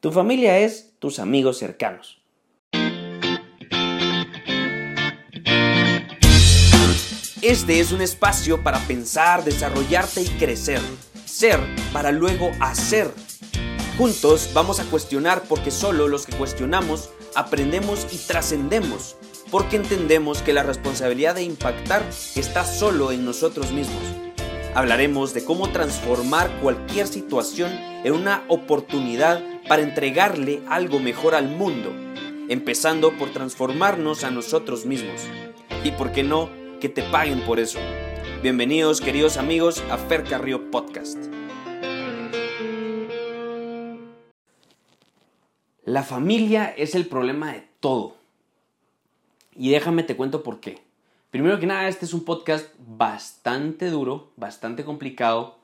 Tu familia es tus amigos cercanos. Este es un espacio para pensar, desarrollarte y crecer. Ser para luego hacer. Juntos vamos a cuestionar porque solo los que cuestionamos aprendemos y trascendemos. Porque entendemos que la responsabilidad de impactar está solo en nosotros mismos. Hablaremos de cómo transformar cualquier situación en una oportunidad para entregarle algo mejor al mundo, empezando por transformarnos a nosotros mismos. Y por qué no, que te paguen por eso. Bienvenidos queridos amigos a Fer Carrillo Podcast. La familia es el problema de todo. Y déjame te cuento por qué. Primero que nada, este es un podcast bastante duro, bastante complicado.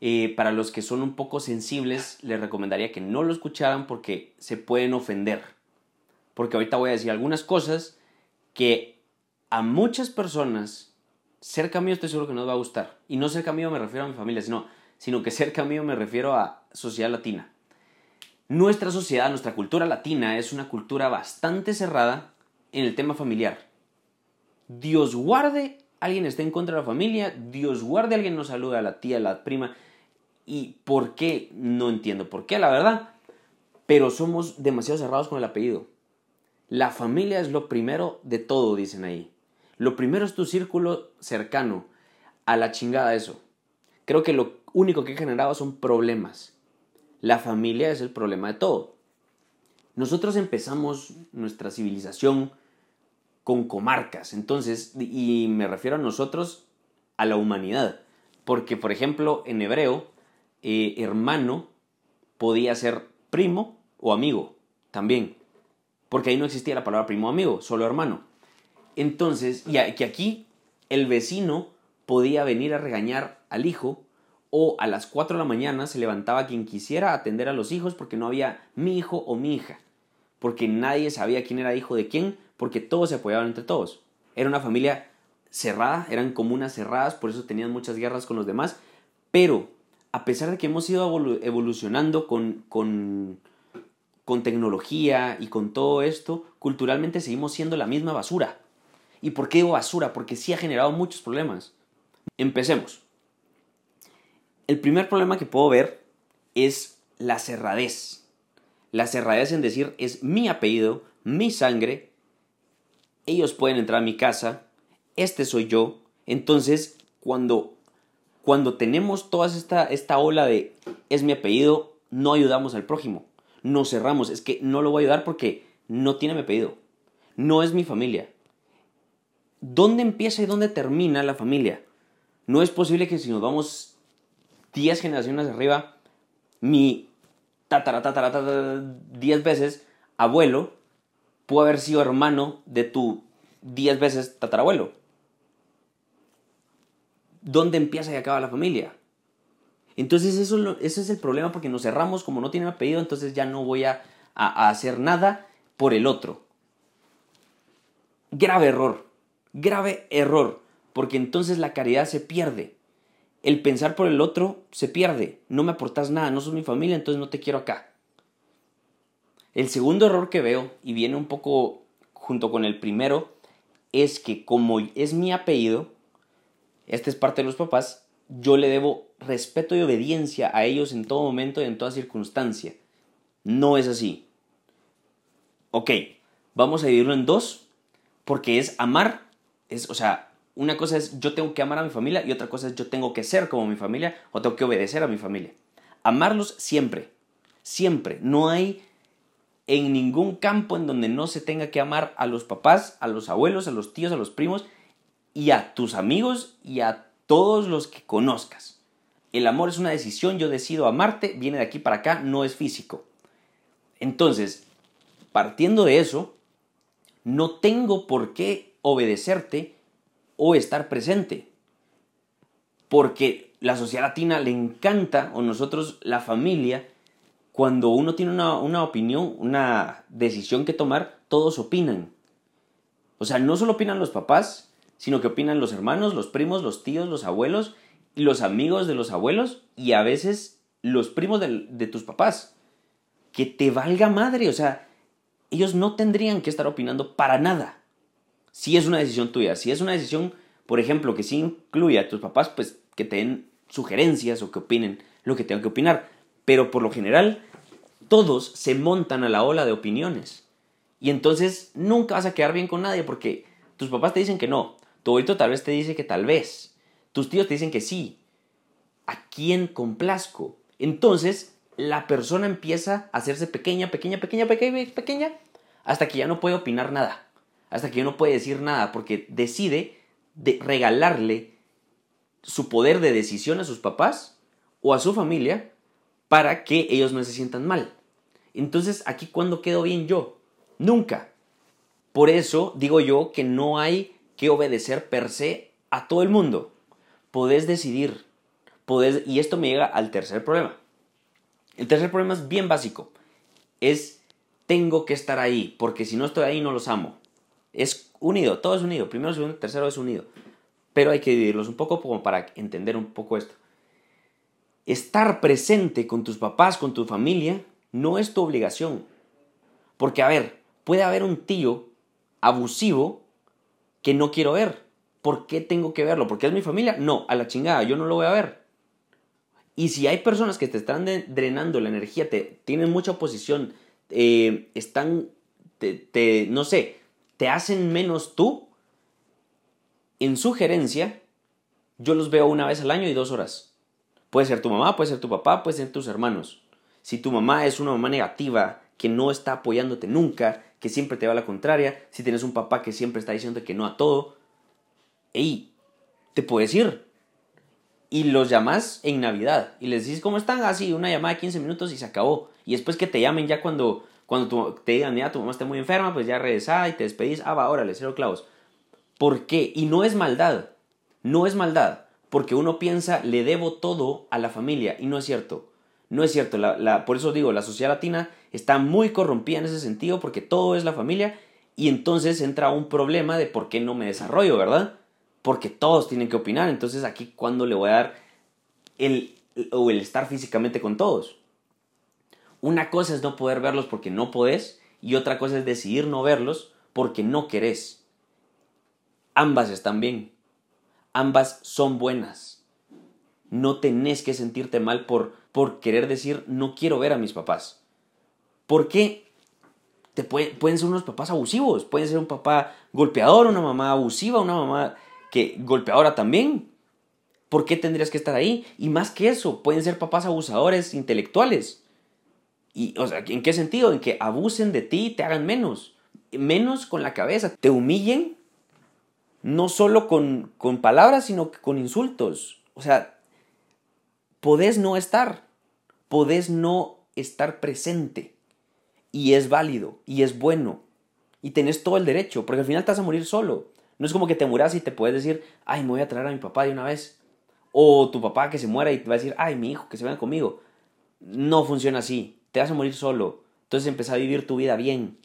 Eh, para los que son un poco sensibles, les recomendaría que no lo escucharan porque se pueden ofender. Porque ahorita voy a decir algunas cosas que a muchas personas, cerca mío estoy seguro que nos va a gustar. Y no cerca mío me refiero a mi familia, sino, sino que cerca mío me refiero a sociedad latina. Nuestra sociedad, nuestra cultura latina es una cultura bastante cerrada en el tema familiar. Dios guarde alguien esté en contra de la familia, Dios guarde alguien no saluda a la tía, a la prima. ¿Y por qué? No entiendo por qué, la verdad. Pero somos demasiado cerrados con el apellido. La familia es lo primero de todo, dicen ahí. Lo primero es tu círculo cercano. A la chingada eso. Creo que lo único que he generado son problemas. La familia es el problema de todo. Nosotros empezamos nuestra civilización con comarcas, entonces, y me refiero a nosotros, a la humanidad. Porque, por ejemplo, en hebreo, eh, hermano podía ser primo o amigo también. Porque ahí no existía la palabra primo o amigo, solo hermano. Entonces, ya que aquí el vecino podía venir a regañar al hijo o a las 4 de la mañana se levantaba quien quisiera atender a los hijos porque no había mi hijo o mi hija, porque nadie sabía quién era hijo de quién, porque todos se apoyaban entre todos. Era una familia cerrada, eran comunas cerradas, por eso tenían muchas guerras con los demás, pero a pesar de que hemos ido evolucionando con, con, con tecnología y con todo esto, culturalmente seguimos siendo la misma basura. ¿Y por qué digo basura? Porque sí ha generado muchos problemas. Empecemos. El primer problema que puedo ver es la cerradez. La cerradez en decir es mi apellido, mi sangre, ellos pueden entrar a mi casa, este soy yo. Entonces, cuando, cuando tenemos toda esta, esta ola de es mi apellido, no ayudamos al prójimo, nos cerramos. Es que no lo voy a ayudar porque no tiene mi apellido, no es mi familia. ¿dónde empieza y dónde termina la familia? No es posible que si nos vamos 10 generaciones arriba, mi tatara, tatara, 10 veces abuelo puede haber sido hermano de tu 10 veces tatarabuelo. ¿Dónde empieza y acaba la familia? Entonces eso, es el problema porque nos cerramos, como no tiene apellido, entonces ya no voy a hacer nada por el otro. Grave error. Grave error, porque entonces la caridad se pierde. El pensar por el otro se pierde. No me aportas nada, no sos mi familia, entonces no te quiero acá. El segundo error que veo, y viene un poco junto con el primero, es que como es mi apellido, este es parte de los papás, yo le debo respeto y obediencia a ellos en todo momento y en toda circunstancia. No es así. Ok, vamos a dividirlo en dos, porque es amar es, o sea, una cosa es yo tengo que amar a mi familia y otra cosa es yo tengo que ser como mi familia o tengo que obedecer a mi familia. Amarlos siempre, siempre. No hay en ningún campo en donde no se tenga que amar a los papás, a los abuelos, a los tíos, a los primos y a tus amigos y a todos los que conozcas. El amor es una decisión, yo decido amarte, viene de aquí para acá, no es físico. Entonces, partiendo de eso, no tengo por qué obedecerte o estar presente. Porque la sociedad latina le encanta, o nosotros, la familia, cuando uno tiene una, una opinión, una decisión que tomar, todos opinan. O sea, no solo opinan los papás, sino que opinan los hermanos, los primos, los tíos, los abuelos, los amigos de los abuelos y a veces los primos de, de tus papás. que te valga madre. O sea, ellos no tendrían que estar opinando para nada. Si es una decisión tuya, si es una decisión, por ejemplo, que sí incluye a tus papás, pues que te den sugerencias o que opinen lo que tengan que opinar. Pero por lo general, todos se montan a la ola de opiniones. Y entonces nunca vas a quedar bien con nadie porque tus papás te dicen que no, tu abuelito tal vez te dice que tal vez, tus tíos te dicen que sí. ¿A quién complazco? Entonces la persona empieza a hacerse pequeña, pequeña, pequeña, pequeña, pequeña, hasta que ya no puede opinar nada, hasta que ya no puede decir nada, porque decide de regalarle su poder de decisión a sus papás o a su familia para que ellos no se sientan mal. Entonces, aquí cuando quedo bien yo? Nunca. Por eso digo yo que no hay que obedecer per se a todo el mundo. Podés decidir. Podés, y esto me llega al tercer problema. El tercer problema es bien básico. Es tengo que estar ahí, porque si no estoy ahí no los amo. Es unido, todo es unido. Primero, segundo, tercero es unido. Pero hay que dividirlos un poco para entender un poco esto. Estar presente con tus papás, con tu familia, no es tu obligación. Porque, a ver, puede haber un tío abusivo que no quiero ver. ¿Por qué tengo que verlo? ¿Porque es mi familia? No, a la chingada, yo no lo voy a ver. Y si hay personas que te están drenando la energía, te tienen mucha oposición, eh, están, te, no sé, te hacen menos tú, en sugerencia, yo los veo una vez al año y dos horas. Puede ser tu mamá, puede ser tu papá, puede ser tus hermanos. Si tu mamá es una mamá negativa, que no está apoyándote nunca, que siempre te va a la contraria, si tienes un papá que siempre está diciendo que no a todo, ey, te puedes ir. Y los llamas en Navidad y les dices cómo están, así, una llamada de 15 minutos y se acabó. Y después que te llamen ya cuando, cuando te digan, ya tu mamá está muy enferma, pues ya regresá y te despedís, ah, va, órale, cero clavos. ¿Por qué? Y no es maldad, no es maldad, porque uno piensa, le debo todo a la familia, y no es cierto. No es cierto, la, por eso digo, la sociedad latina está muy corrompida en ese sentido porque todo es la familia y entonces entra un problema de por qué no me desarrollo, ¿verdad? Porque todos tienen que opinar, entonces aquí cuándo le voy a dar el, o el estar físicamente con todos. Una cosa es no poder verlos porque no podés y otra cosa es decidir no verlos porque no querés. Ambas están bien, ambas son buenas. No tenés que sentirte mal por por querer decir no quiero ver a mis papás. Porque te pueden ser unos papás abusivos, pueden ser un papá golpeador, una mamá abusiva, una mamá que golpeadora también. ¿Por qué tendrías que estar ahí? Y más que eso, pueden ser papás abusadores intelectuales. Y, o sea, ¿en qué sentido? En que abusen de ti y te hagan menos. Menos con la cabeza. Te humillen, no solo con, con palabras, sino con insultos. O sea, podés no estar, podés no estar presente. Y es válido, y es bueno, y tenés todo el derecho, porque al final te vas a morir solo. No es como que te muras y te puedes decir, ay, me voy a traer a mi papá de una vez. O tu papá que se muera y te va a decir, ay, mi hijo, que se venga conmigo. No funciona así. Te vas a morir solo. Entonces empieza a vivir tu vida bien.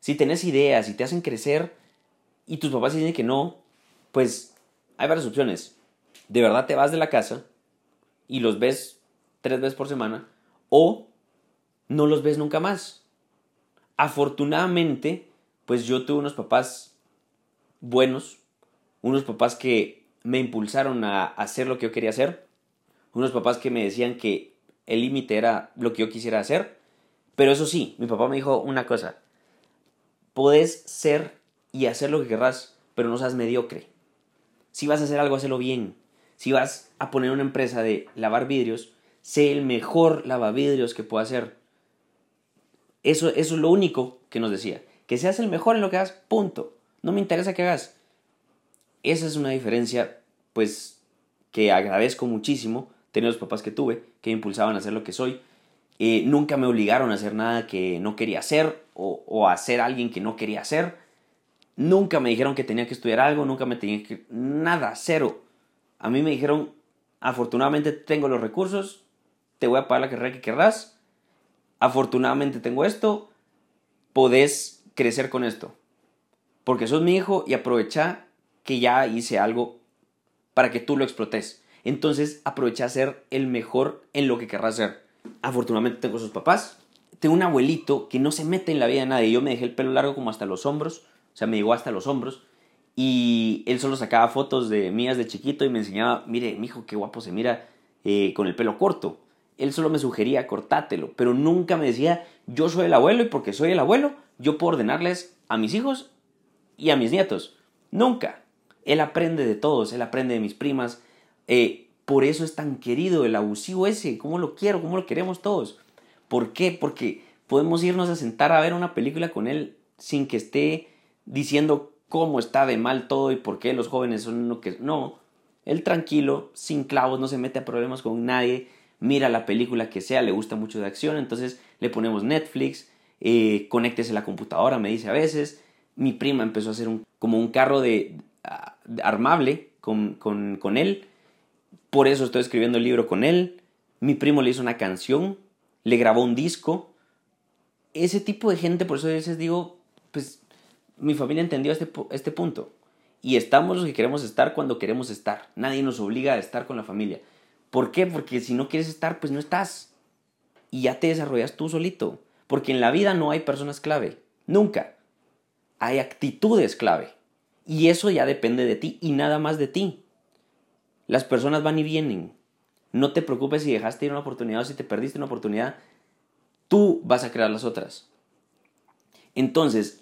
Si tenés ideas y te hacen crecer y tus papás dicen que no, pues hay varias opciones. De verdad te vas de la casa y los ves tres veces por semana o no los ves nunca más. Afortunadamente, pues yo tuve unos papás buenos, unos papás que me impulsaron a hacer lo que yo quería hacer, unos papás que me decían que el límite era lo que yo quisiera hacer, pero eso sí, mi papá me dijo una cosa, puedes ser y hacer lo que querrás, pero no seas mediocre. Si vas a hacer algo, hazlo bien si vas a poner una empresa de lavar vidrios, sé el mejor lavavidrios que pueda hacer. Eso, eso es lo único que nos decía. Que seas el mejor en lo que hagas, punto. No me interesa que hagas. Esa es una diferencia, pues, que agradezco muchísimo tener los papás que tuve, que me impulsaban a hacer lo que soy. Eh, nunca me obligaron a hacer nada que no quería hacer o, o a ser alguien que no quería hacer. Nunca me dijeron que tenía que estudiar algo, nunca me tenía que... Nada, cero. A mí me dijeron, afortunadamente tengo los recursos, te voy a pagar la carrera que querrás, afortunadamente tengo esto, podés crecer con esto. Porque sos mi hijo y aprovecha que ya hice algo para que tú lo explotes. Entonces aprovecha a ser el mejor en lo que querrás ser. Afortunadamente tengo sus papás tengo un abuelito que no se mete en la vida de nadie. Yo me dejé el pelo largo como hasta los hombros, o sea, me llegó hasta los hombros. Y él solo sacaba fotos de mías de chiquito y me enseñaba, mire, mijo, qué guapo se mira eh, con el pelo corto. Él solo me sugería, cortátelo, pero nunca me decía, yo soy el abuelo y porque soy el abuelo, yo puedo ordenarles a mis hijos y a mis nietos. Nunca. Él aprende de todos, él aprende de mis primas. Eh, por eso es tan querido el abusivo ese. ¿Cómo lo quiero? ¿Cómo lo queremos todos? ¿Por qué? Porque podemos irnos a sentar a ver una película con él sin que esté diciendo cómo está de mal todo y por qué los jóvenes son lo que... No, él tranquilo, sin clavos, no se mete a problemas con nadie, mira la película que sea, le gusta mucho de acción, entonces le ponemos Netflix, eh, conéctese la computadora, me dice a veces. Mi prima empezó a hacer un, como un carro de, ah, armable con, con, con él, por eso estoy escribiendo el libro con él. Mi primo le hizo una canción le grabó un disco. Ese tipo de gente, por eso a veces digo, mi familia entendió este, este punto. Y estamos los que queremos estar cuando queremos estar. Nadie nos obliga a estar con la familia. ¿Por qué? Porque si no quieres estar, pues no estás. Y ya te desarrollas tú solito. Porque en la vida no hay personas clave. Nunca. Hay actitudes clave. Y eso ya depende de ti y nada más de ti. Las personas van y vienen. No te preocupes si dejaste ir una oportunidad o si te perdiste una oportunidad. Tú vas a crear las otras. Entonces,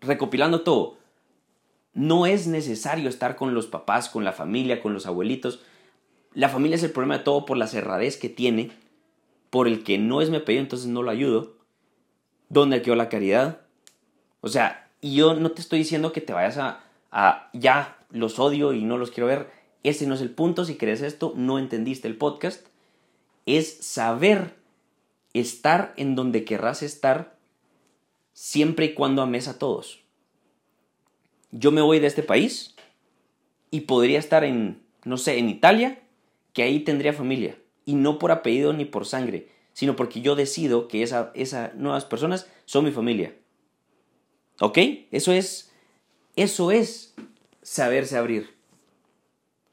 recopilando todo, no es necesario estar con los papás, con la familia, con los abuelitos. La familia es el problema de todo por la cerradez que tiene, por el que no es mi apellido, entonces no lo ayudo. ¿Dónde quedó la caridad? O sea, y yo no te estoy diciendo que te vayas a, a ya los odio y no los quiero ver. Ese no es el punto, si crees esto, no entendiste el podcast. Es saber estar en donde querrás estar siempre y cuando ames a todos. Yo me voy de este país y podría estar en, no sé, en Italia, que ahí tendría familia. Y no por apellido ni por sangre, sino porque yo decido que esas esa nuevas personas son mi familia. ¿Ok? Eso es, eso es saberse abrir.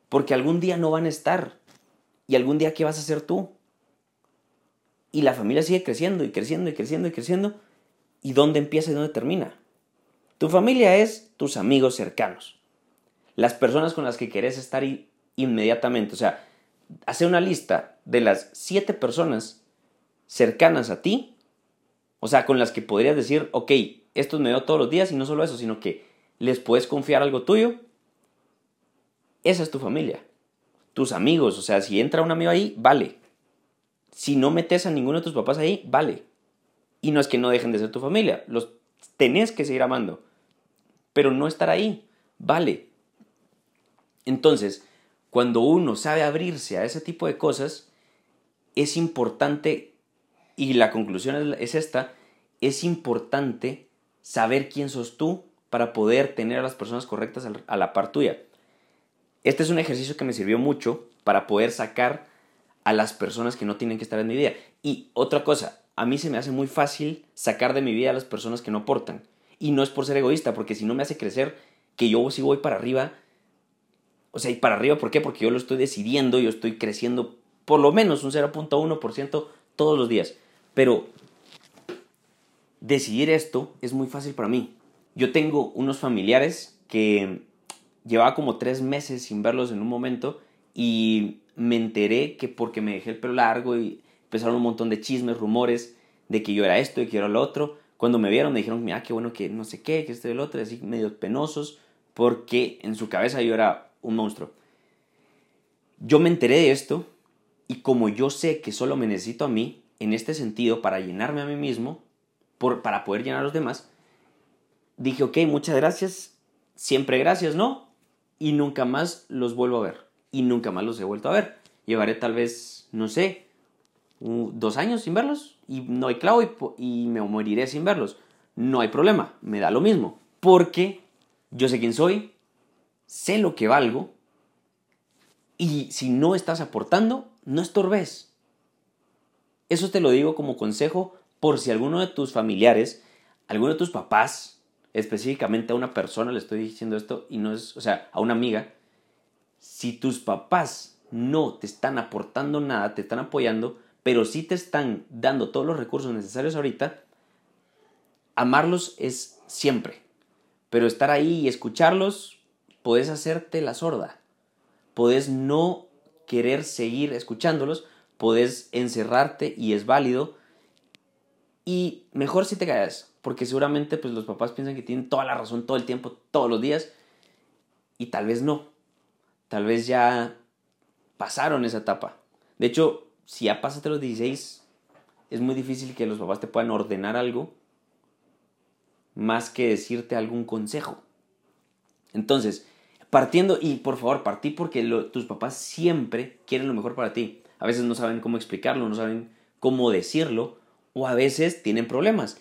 Porque algún día no van a estar. Y algún día, ¿qué vas a hacer tú? Y la familia sigue creciendo y creciendo y creciendo y creciendo. ¿Y dónde empieza y dónde termina? Tu familia es tus amigos cercanos. Las personas con las que querés estar inmediatamente. O sea, hacer una lista de las siete personas cercanas a ti. O sea, con las que podrías decir, ok, estos me veo todos los días y no solo eso, sino que les puedes confiar algo tuyo esa es tu familia. Tus amigos, o sea, si entra un amigo ahí, vale. Si no metes a ninguno de tus papás ahí, vale. Y no es que no dejen de ser tu familia, los tenés que seguir amando. Pero no estar ahí, vale. Entonces, cuando uno sabe abrirse a ese tipo de cosas, es importante, y la conclusión es esta, es importante saber quién sos tú para poder tener a las personas correctas a la par tuya. Este es un ejercicio que me sirvió mucho para poder sacar a las personas que no tienen que estar en mi vida. Y otra cosa, a mí se me hace muy fácil sacar de mi vida a las personas que no aportan. Y no es por ser egoísta, porque si no me hace crecer, que yo sí voy para arriba. O sea, y para arriba, ¿por qué? Porque yo lo estoy decidiendo, yo estoy creciendo por lo menos un 0.1% todos los días. Pero decidir esto es muy fácil para mí. Yo tengo unos familiares que llevaba como tres meses sin verlos en un momento y me enteré que porque me dejé el pelo largo y empezaron un montón de chismes, rumores de que yo era esto y que yo era lo otro. Cuando me vieron me dijeron, mira, qué bueno que no sé qué, que este y el otro, así medio penosos, porque en su cabeza yo era un monstruo. Yo me enteré de esto y como yo sé que solo me necesito a mí, en este sentido, para llenarme a mí mismo, por, para poder llenar a los demás, dije, ok, muchas gracias, siempre gracias, ¿no? y nunca más los vuelvo a ver. Y nunca más los he vuelto a ver. Llevaré tal vez, no sé, dos años sin verlos y no hay clavo y, me moriré sin verlos. No hay problema, me da lo mismo. Porque yo sé quién soy, sé lo que valgo y si no estás aportando, no estorbes. Eso te lo digo como consejo por si alguno de tus familiares, alguno de tus papás, específicamente a una persona le estoy diciendo esto y no es, o sea, a una amiga, si tus papás no te están aportando nada, te están apoyando, pero sí te están dando todos los recursos necesarios ahorita, amarlos es siempre. Pero estar ahí y escucharlos, puedes hacerte la sorda. Puedes no querer seguir escuchándolos, puedes encerrarte y es válido. Y mejor si te callas, porque seguramente pues, los papás piensan que tienen toda la razón todo el tiempo, todos los días, y tal vez no. Tal vez ya pasaron esa etapa. De hecho, si ya pasaste los 16, es muy difícil que los papás te puedan ordenar algo más que decirte algún consejo. Entonces, partiendo, y por favor, partí porque tus papás siempre quieren lo mejor para ti. A veces no saben cómo explicarlo, no saben cómo decirlo, o a veces tienen problemas.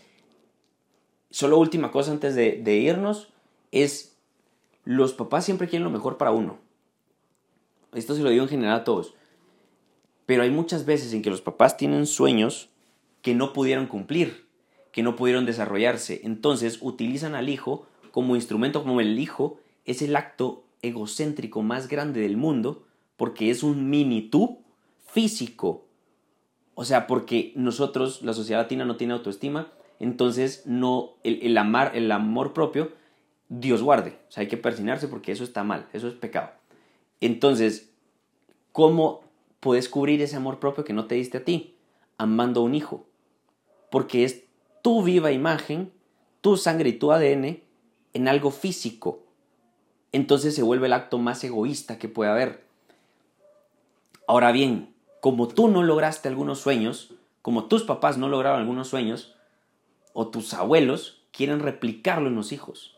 Solo última cosa antes de, de irnos es, los papás siempre quieren lo mejor para uno. Esto se lo digo en general a todos. Pero hay muchas veces en que los papás tienen sueños que no pudieron cumplir que no pudieron desarrollarse. Entonces utilizan al hijo como instrumento, como el hijo es el acto egocéntrico más grande del mundo, porque es un mini tú físico. O sea, porque nosotros, la sociedad latina, no tiene autoestima, entonces no, el, amar, el amor propio, Dios guarde. O sea, hay que persinarse porque eso está mal, eso es pecado. Entonces, ¿cómo puedes cubrir ese amor propio que no te diste a ti? Amando a un hijo. Porque es tu viva imagen, tu sangre y tu ADN en algo físico. Entonces se vuelve el acto más egoísta que puede haber. Ahora bien, como tú no lograste algunos sueños, como tus papás no lograron algunos sueños, o tus abuelos quieren replicarlo en los hijos.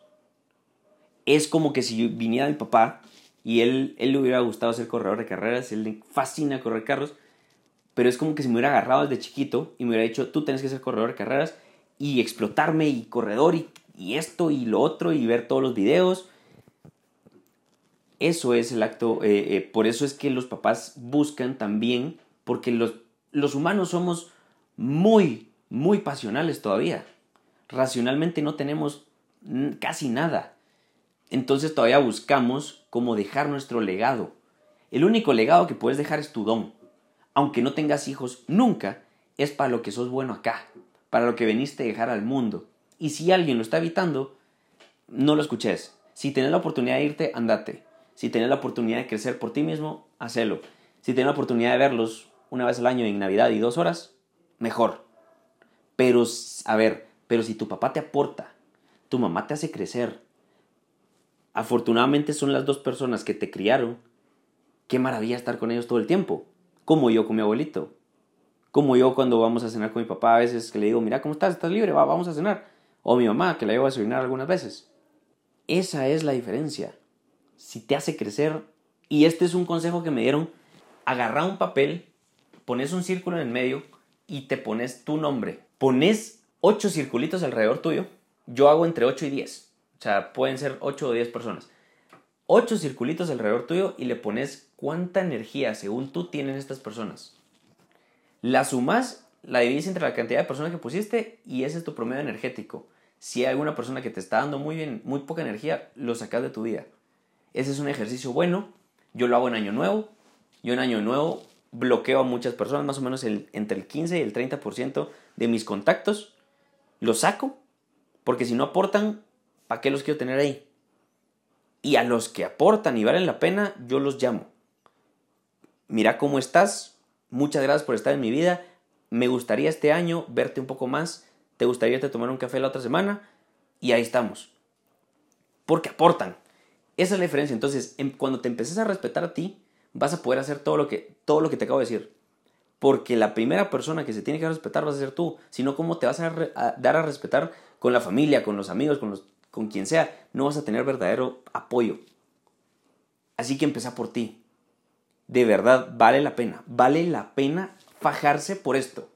Es como que si viniera mi papá y él, él le hubiera gustado ser corredor de carreras, él le fascina correr carros, pero es como que si me hubiera agarrado desde chiquito y me hubiera dicho, tú tienes que ser corredor de carreras y explotarme y corredor y, esto y lo otro y ver todos los videos. Eso es el acto, eh, eh, por eso es que los papás buscan también, porque los, los humanos somos muy, muy pasionales todavía. Racionalmente no tenemos casi nada. Entonces todavía buscamos cómo dejar nuestro legado. El único legado que puedes dejar es tu don. Aunque no tengas hijos, nunca es para lo que sos bueno acá para lo que veniste a dejar al mundo. Y si alguien lo está evitando, no lo escuches. Si tienes la oportunidad de irte, andate. Si tienes la oportunidad de crecer por ti mismo, hacelo. Si tienes la oportunidad de verlos una vez al año en Navidad y dos horas, mejor. Pero, a ver, pero si tu papá te aporta, tu mamá te hace crecer, afortunadamente son las dos personas que te criaron, qué maravilla estar con ellos todo el tiempo, como yo con mi abuelito. Como yo cuando vamos a cenar con mi papá, a veces que le digo, mira, ¿cómo estás? ¿Estás libre? Va, vamos a cenar. O mi mamá, que la llevo a desayunar algunas veces. Esa es la diferencia. Si te hace crecer, y este es un consejo que me dieron, agarra un papel, pones un círculo en el medio y te pones tu nombre. Pones ocho circulitos alrededor tuyo. Yo hago entre 8 y 10. O sea, pueden ser 8 o 10 personas. Ocho circulitos alrededor tuyo y le pones cuánta energía, según tú, tienen estas personas. La sumas, la divides entre la cantidad de personas que pusiste y ese es tu promedio energético. Si hay alguna persona que te está dando muy bien, muy poca energía, lo sacas de tu vida. Ese es un ejercicio bueno. Yo lo hago en año nuevo. Yo en año nuevo bloqueo a muchas personas, más o menos entre el 15 y el 30% de mis contactos. Los saco, porque si no aportan, ¿para qué los quiero tener ahí? Y a los que aportan y valen la pena, yo los llamo. Mira cómo estás, Muchas gracias por estar en mi vida. Me gustaría este año verte un poco más. ¿Te gustaría irte a tomar un café la otra semana? Y ahí estamos. Porque aportan. Esa es la diferencia. Entonces, em, cuando te empeces a respetar a ti, vas a poder hacer todo lo que, todo lo que te acabo de decir. Porque la primera persona que se tiene que respetar vas a ser tú. Si no, ¿cómo te vas a, dar a respetar con la familia, con los amigos, con, los, con quien sea? No vas a tener verdadero apoyo. Así que empieza por ti de verdad vale la pena. Vale la pena fajarse por esto.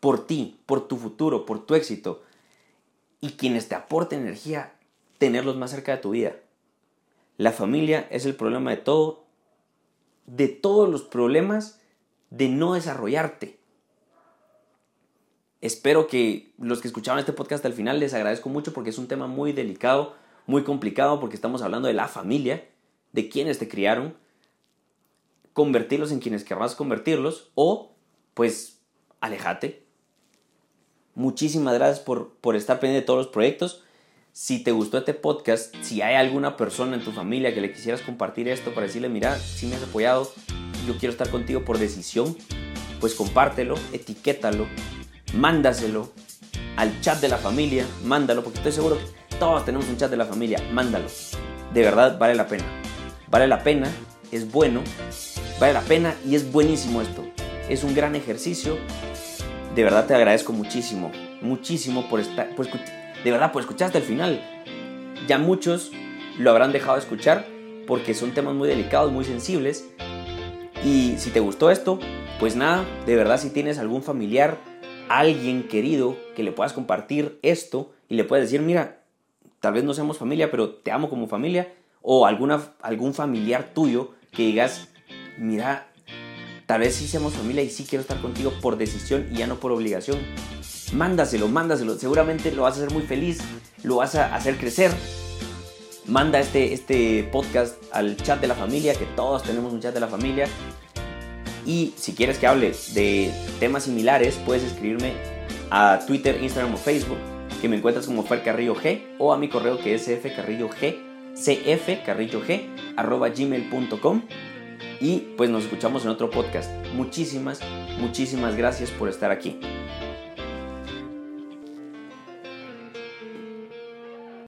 Por ti, por tu futuro, por tu éxito. Y quienes te aporten energía, tenerlos más cerca de tu vida. La familia es el problema de todo, de todos los problemas de no desarrollarte. Espero que los que escucharon este podcast al final les agradezco mucho porque es un tema muy delicado, muy complicado porque estamos hablando de la familia, de quienes te criaron convertirlos en quienes querrás convertirlos o pues alejate. Muchísimas gracias por, por estar pendiente de todos los proyectos. Si te gustó este podcast, si hay alguna persona en tu familia que le quisieras compartir esto para decirle, mira, si me has apoyado, yo quiero estar contigo por decisión, pues compártelo, etiquétalo, mándaselo al chat de la familia, mándalo, porque estoy seguro que todos tenemos un chat de la familia, mándalo. De verdad vale la pena. Vale la pena, es bueno, vale la pena y es buenísimo esto. Es un gran ejercicio. De verdad te agradezco muchísimo, muchísimo por estar, por de verdad, por escuchar hasta el final. Ya muchos lo habrán dejado de escuchar porque son temas muy delicados, muy sensibles. Y si te gustó esto, pues nada, de verdad si tienes algún familiar, alguien querido que le puedas compartir esto y le puedes decir, mira, tal vez no seamos familia, pero te amo como familia, o alguna, algún familiar tuyo que digas, mira, tal vez sí seamos familia y sí quiero estar contigo por decisión y ya no por obligación mándaselo, mándaselo. Seguramente lo vas a hacer muy feliz, lo vas a hacer crecer. Manda este, este podcast al chat de la familia, que todos tenemos un chat de la familia. Y si quieres que hable de temas similares, puedes escribirme a Twitter, Instagram o Facebook, que me encuentras como Fer Carrillo G, o a mi correo que es cfcarrillo g, cfcarrillo g, arroba gmail.com. Y pues nos escuchamos en otro podcast. Muchísimas, muchísimas gracias por estar aquí.